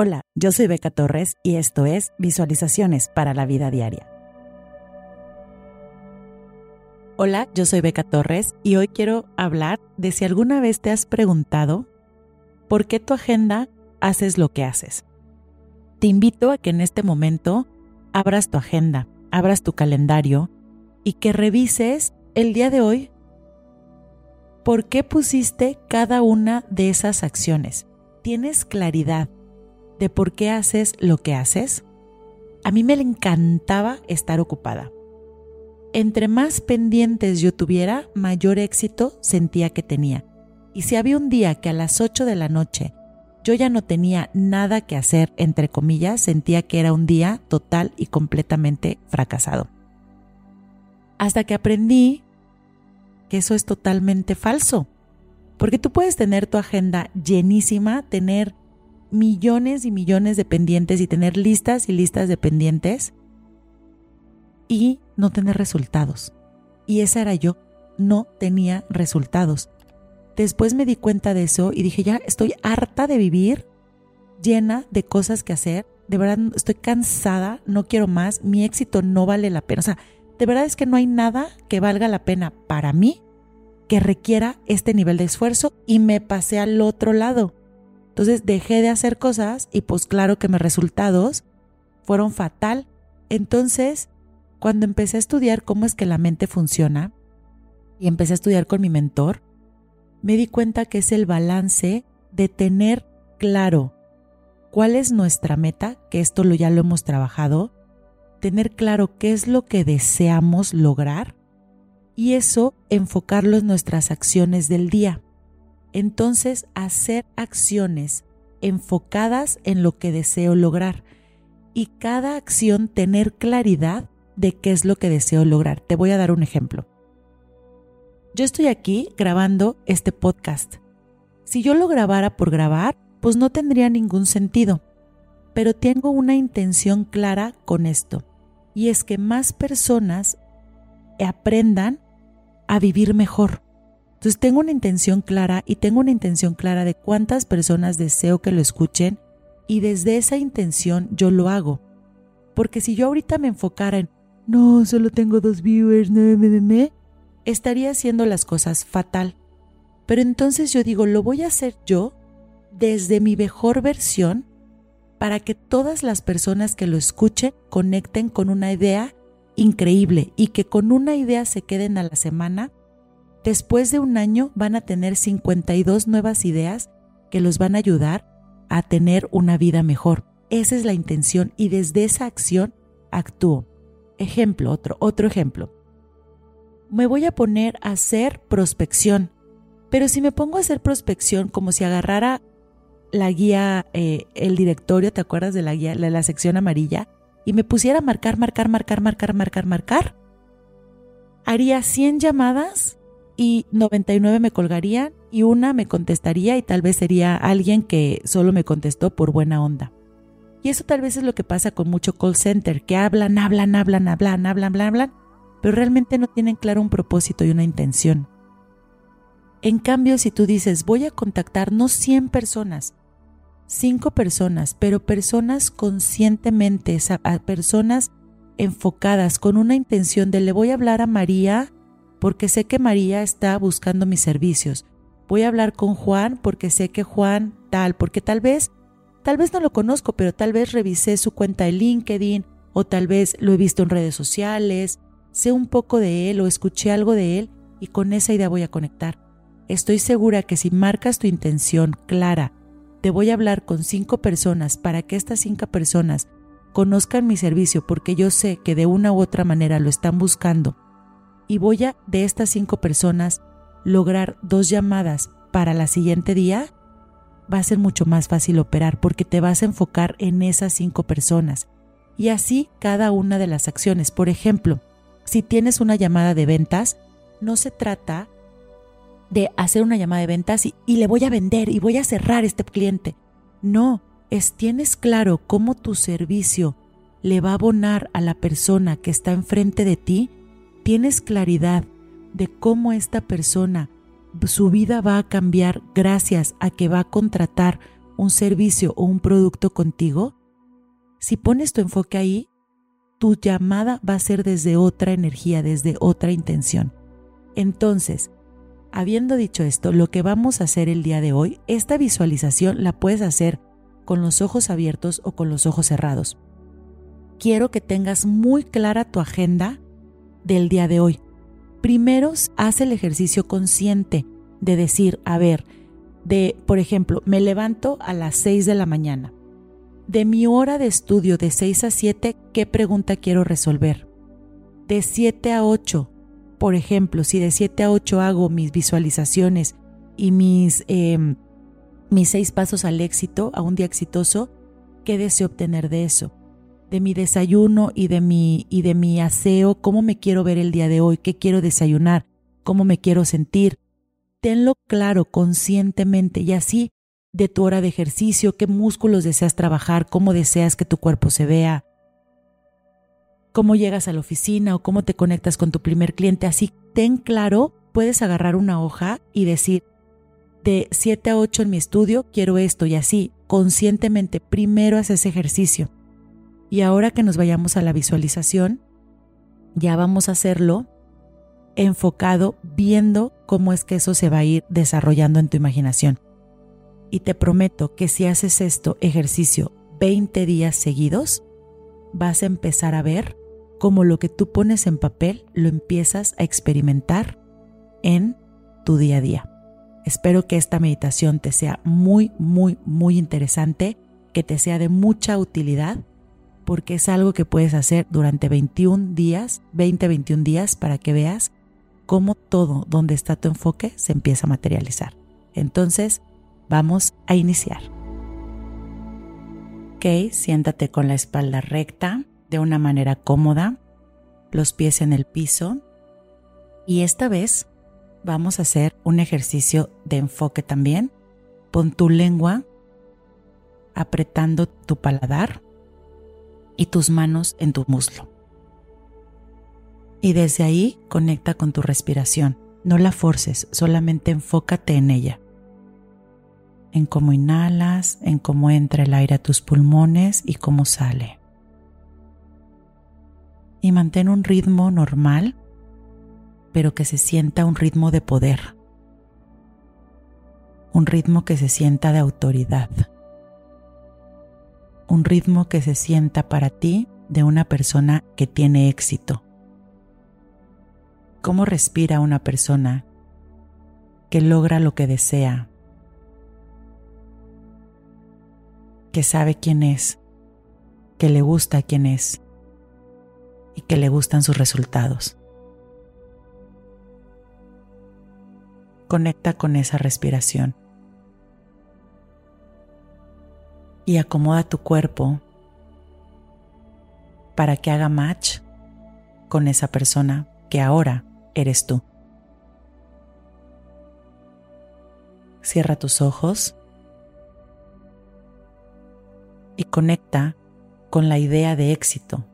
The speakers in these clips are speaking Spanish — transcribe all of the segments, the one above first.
Hola, yo soy Beca Torres y esto es Visualizaciones para la Vida Diaria. Hola, yo soy Beca Torres y hoy quiero hablar de si alguna vez te has preguntado por qué tu agenda haces lo que haces. Te invito a que en este momento abras tu agenda, abras tu calendario y que revises el día de hoy por qué pusiste cada una de esas acciones. ¿Tienes claridad de por qué haces lo que haces? A mí me encantaba estar ocupada. Entre más pendientes yo tuviera, mayor éxito sentía que tenía. Y si había un día que a las 8 de la noche yo ya no tenía nada que hacer, entre comillas, sentía que era un día total y completamente fracasado. Hasta que aprendí que eso es totalmente falso. Porque tú puedes tener tu agenda llenísima, tener millones y millones de pendientes y tener listas y listas de pendientes y no tener resultados. Y esa era yo, no tenía resultados. Después me di cuenta de eso y dije, ya estoy harta de vivir llena de cosas que hacer. De verdad estoy cansada, no quiero más, mi éxito no vale la pena. O sea, de verdad es que no hay nada que valga la pena para mí que requiera este nivel de esfuerzo y me pasé al otro lado. Entonces dejé de hacer cosas y pues claro que mis resultados fueron fatal. Entonces, cuando empecé a estudiar cómo es que la mente funciona y empecé a estudiar con mi mentor, me di cuenta que es el balance de tener claro cuál es nuestra meta, que esto lo ya lo hemos trabajado, tener claro qué es lo que deseamos lograr y eso enfocarlo en nuestras acciones del día entonces hacer acciones enfocadas en lo que deseo lograr y cada acción tener claridad de qué es lo que deseo lograr. Te voy a dar un ejemplo. Yo estoy aquí grabando este podcast. Si yo lo grabara por grabar, pues no tendría ningún sentido. Pero tengo una intención clara con esto, y es que más personas aprendan a vivir mejor entonces tengo una intención clara y tengo una intención clara de cuántas personas deseo que lo escuchen y desde esa intención yo lo hago. Porque si yo ahorita me enfocara en, no, solo tengo dos viewers, no, me, me, estaría haciendo las cosas fatal. Pero entonces yo digo, lo voy a hacer yo desde mi mejor versión para que todas las personas que lo escuchen conecten con una idea increíble y que con una idea se queden a la semana Después de un año van a tener 52 nuevas ideas que los van a ayudar a tener una vida mejor. Esa es la intención y desde esa acción actúo. Ejemplo, otro, otro ejemplo. Me voy a poner a hacer prospección, pero si me pongo a hacer prospección como si agarrara la guía, eh, el directorio, ¿te acuerdas de la guía, de la sección amarilla? Y me pusiera a marcar, marcar, marcar, marcar, marcar, marcar. Haría 100 llamadas y 99 me colgarían y una me contestaría y tal vez sería alguien que solo me contestó por buena onda. Y eso tal vez es lo que pasa con mucho call center, que hablan, hablan, hablan, hablan, hablan, hablan, hablan, pero realmente no tienen claro un propósito y una intención. En cambio, si tú dices, voy a contactar no 100 personas, 5 personas, pero personas conscientemente, personas enfocadas con una intención de le voy a hablar a María porque sé que María está buscando mis servicios. Voy a hablar con Juan porque sé que Juan tal, porque tal vez, tal vez no lo conozco, pero tal vez revisé su cuenta de LinkedIn o tal vez lo he visto en redes sociales, sé un poco de él o escuché algo de él y con esa idea voy a conectar. Estoy segura que si marcas tu intención clara, te voy a hablar con cinco personas para que estas cinco personas conozcan mi servicio porque yo sé que de una u otra manera lo están buscando y voy a, de estas cinco personas, lograr dos llamadas para la siguiente día, va a ser mucho más fácil operar porque te vas a enfocar en esas cinco personas. Y así cada una de las acciones. Por ejemplo, si tienes una llamada de ventas, no se trata de hacer una llamada de ventas y, y, le voy a vender y voy a cerrar este cliente. No, es tienes claro cómo tu servicio le va a abonar a la persona que está enfrente de ti tienes claridad de cómo esta persona, su vida va a cambiar gracias a que va a contratar un servicio o un producto contigo, si pones tu enfoque ahí, tu llamada va a ser desde otra energía, desde otra intención. Entonces, habiendo dicho esto, lo que vamos a hacer el día de hoy, esta visualización la puedes hacer con los ojos abiertos o con los ojos cerrados. Quiero que tengas muy clara tu agenda del día de hoy. Primero, haz el ejercicio consciente de decir, a ver, de, por ejemplo, me levanto a las 6 de la mañana. De mi hora de estudio de 6 a 7, ¿qué pregunta quiero resolver? De 7 a 8, por ejemplo, si de 7 a 8 hago mis visualizaciones y mis, em, mis seis pasos al éxito, a un día exitoso, ¿qué deseo obtener de eso? De mi desayuno y de mi, y de mi aseo, ¿cómo me quiero ver el día de hoy? ¿Qué quiero desayunar? ¿Cómo me quiero sentir? Tenlo claro conscientemente y así de tu hora de ejercicio, qué músculos deseas trabajar, cómo deseas que tu cuerpo se vea, cómo llegas a la oficina o cómo te conectas con tu primer cliente. Así, ten claro, puedes agarrar una hoja y decir, de 7 a 8 en mi estudio quiero esto y así, conscientemente, primero haces ejercicio. Y ahora que nos vayamos a la visualización, ya vamos a hacerlo enfocado viendo cómo es que eso se va a ir desarrollando en tu imaginación. Y te prometo que si haces esto ejercicio 20 días seguidos, vas a empezar a ver cómo lo que tú pones en papel lo empiezas a experimentar en tu día a día. Espero que esta meditación te sea muy, muy, muy interesante, que te sea de mucha utilidad, porque es algo que puedes hacer durante 21 días, 20, 21 días, para que veas cómo todo donde está tu enfoque se empieza a materializar. Entonces, vamos a iniciar. Ok, siéntate con la espalda recta, de una manera cómoda, los pies en el piso. Y esta vez vamos a hacer un ejercicio de enfoque también. Pon tu lengua apretando tu paladar y tus manos en tu muslo. Y desde ahí conecta con tu respiración. No la forces, solamente enfócate en ella en cómo inhalas, en cómo entra el aire a tus pulmones y cómo sale. Y mantén un ritmo normal, pero que se sienta un ritmo de poder, un ritmo que se sienta de autoridad, un ritmo que se sienta para ti de una persona que tiene éxito. ¿Cómo respira una persona que logra lo que desea que sabe quién es, que le gusta quién es y que le gustan sus resultados. Conecta con esa respiración y acomoda tu cuerpo para que haga match con esa persona que ahora eres tú. Cierra tus ojos y conecta con la idea de éxito,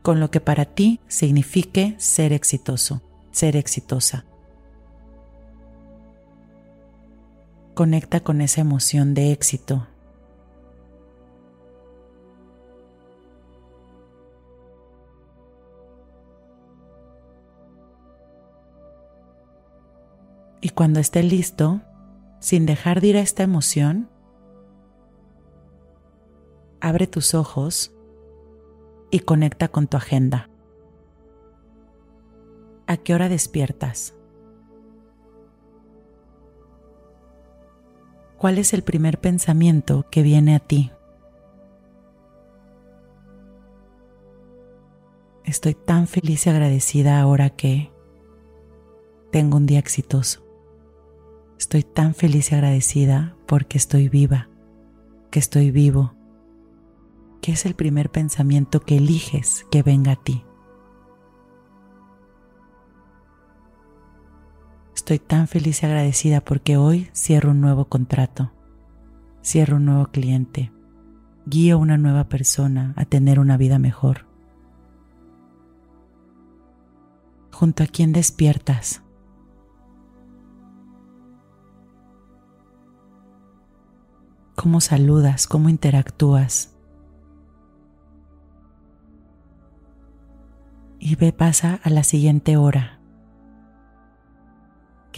con lo que para ti signifique ser exitoso, ser exitosa. Conecta con esa emoción de éxito. Y cuando esté listo, sin dejar de ir a esta emoción, abre tus ojos y conecta con tu agenda. ¿A qué hora despiertas? ¿Cuál es el primer pensamiento que viene a ti? Estoy tan feliz y agradecida ahora que tengo un día exitoso. Estoy tan feliz y agradecida porque estoy viva, que estoy vivo, ¿Qué es el primer pensamiento que eliges que venga a ti? Estoy tan feliz y agradecida porque hoy cierro un nuevo contrato, cierro un nuevo cliente, guío una nueva persona a tener una vida mejor. ¿Junto a quién despiertas? cómo saludas, cómo interactúas. Y ve, pasa a la siguiente hora.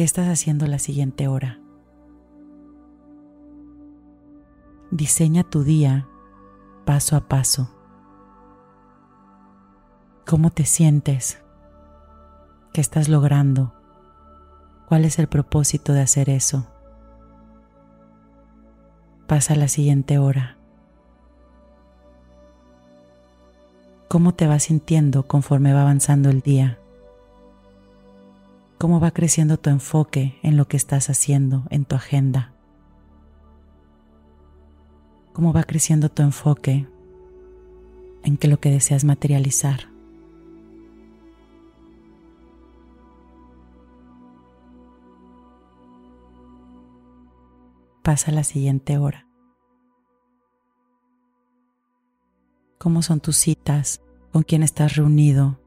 ¿Qué estás haciendo la siguiente hora? Diseña tu día paso a paso. ¿Cómo te sientes? ¿Qué estás logrando? ¿Cuál es el propósito de hacer eso? Pasa la siguiente hora. ¿Cómo te vas sintiendo conforme va avanzando el día? ¿Cómo va creciendo tu enfoque en lo que estás haciendo en tu agenda? ¿Cómo va creciendo tu enfoque en que lo que deseas materializar? pasa la siguiente hora. ¿Cómo son tus citas? ¿Con quién estás reunido?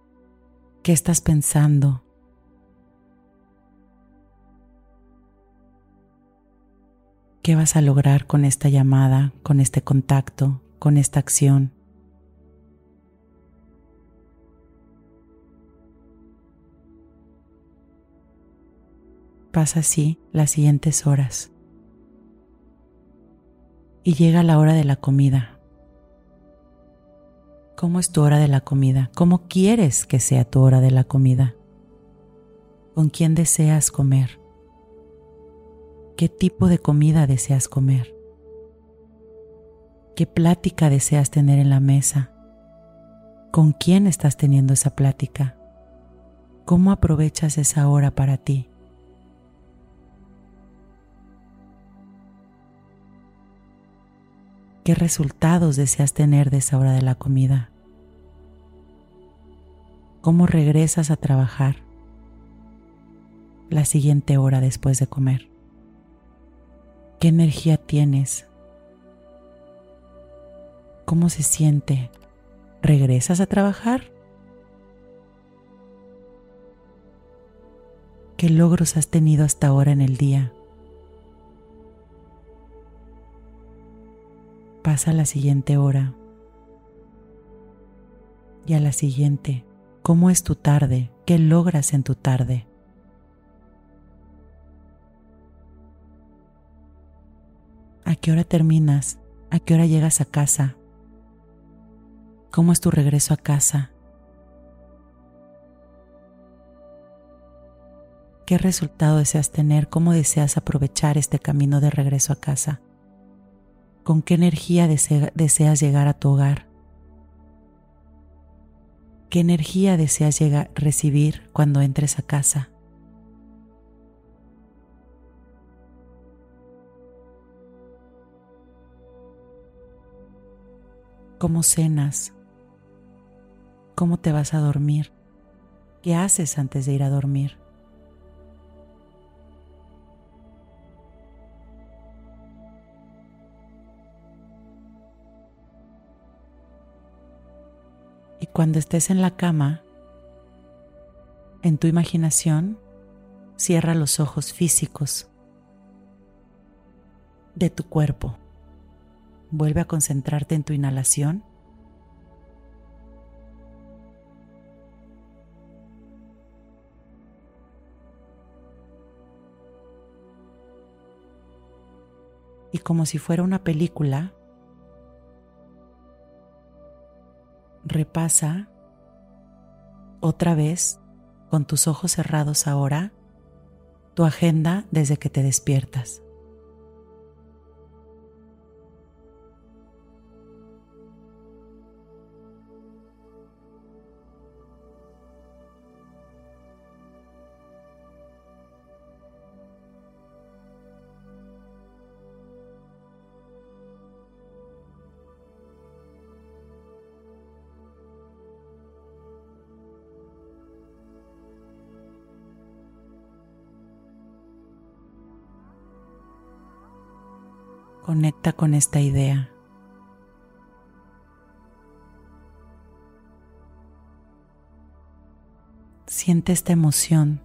¿Qué estás pensando? ¿Qué vas a lograr con esta llamada, con este contacto, con esta acción? Pasa así las siguientes horas y llega la hora de la comida. ¿Cómo es tu hora de la comida? ¿Cómo quieres que sea tu hora de la comida? ¿Con quién deseas comer? ¿Qué tipo de comida deseas comer? ¿Qué plática deseas tener en la mesa? ¿Con quién estás teniendo esa plática? ¿Cómo aprovechas esa hora para ti? ¿Qué resultados deseas tener de esa hora de la comida? ¿Cómo regresas a trabajar la siguiente hora después de comer? ¿Qué energía tienes? ¿Cómo se siente? ¿Regresas a trabajar? ¿Qué logros has tenido hasta ahora en el día? Pasa la siguiente hora y a la siguiente. ¿Cómo es tu tarde? ¿Qué logras en tu tarde? Qué hora terminas? ¿A qué hora llegas a casa? ¿Cómo es tu regreso a casa? ¿Qué resultado deseas tener? ¿Cómo deseas aprovechar este camino de regreso a casa? con qué energía deseas llegar a tu hogar. ¿Qué energía deseas llegar, recibir cuando entres a casa? ¿Cómo cenas? ¿Cómo te vas a dormir? ¿Qué haces antes de ir a dormir? Cuando estés en la cama, en tu imaginación, cierra los ojos físicos de tu cuerpo. Vuelve a concentrarte en tu inhalación. Y como si fuera una película, repasa otra vez con tus ojos cerrados ahora tu agenda desde que te despiertas. Conecta con esta idea. Siente esta emoción.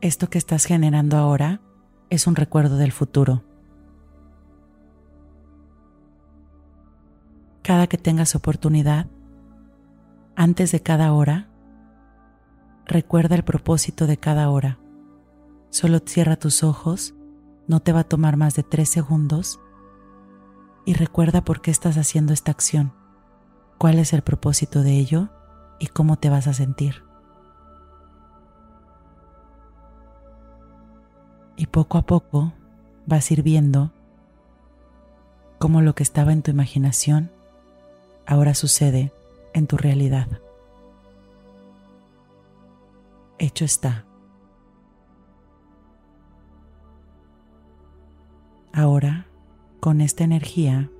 Esto que estás generando ahora es un recuerdo del futuro. Cada que tengas oportunidad, antes de cada hora, recuerda el propósito de cada hora. Solo cierra tus ojos, no te va a tomar más de tres segundos y recuerda por qué estás haciendo esta acción, cuál es el propósito de ello y cómo te vas a sentir. Y poco a poco vas a ir viendo cómo lo que estaba en tu imaginación ahora sucede en tu realidad. Hecho está. Ahora, con esta energía,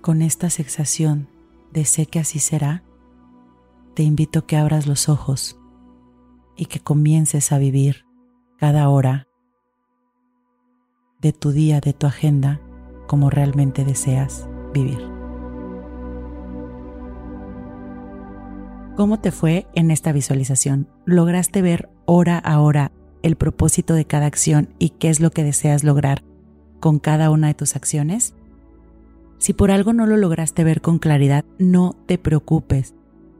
con esta sensación de sé que así será, te invito a que abras los ojos y que comiences a vivir cada hora de tu día, de tu agenda, como realmente deseas vivir. ¿Cómo te fue en esta visualización? ¿Lograste ver hora a hora el propósito de cada acción y qué es lo que deseas lograr con cada una de tus acciones? Si por algo no lo lograste ver con claridad, no te preocupes.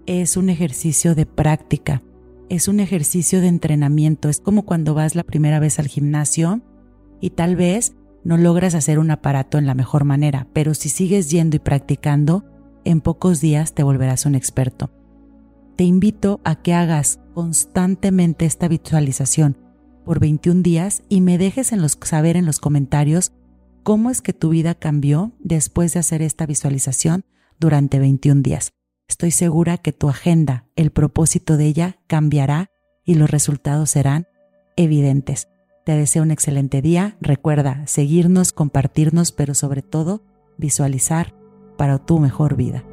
Es un ejercicio de práctica, es un ejercicio de entrenamiento, es como cuando vas la primera vez al gimnasio y tal vez no logras hacer un aparato en la mejor manera, pero si sigues yendo y practicando, en pocos días te volverás un experto. Te invito a que hagas constantemente esta visualización por 21 días y me dejes en los, saber en los comentarios cómo es que tu vida cambió después de hacer esta visualización durante 21 días. Estoy segura que tu agenda, el propósito de ella cambiará y los resultados serán evidentes. Te deseo un excelente día. Recuerda seguirnos, compartirnos, pero sobre todo visualizar para tu mejor vida.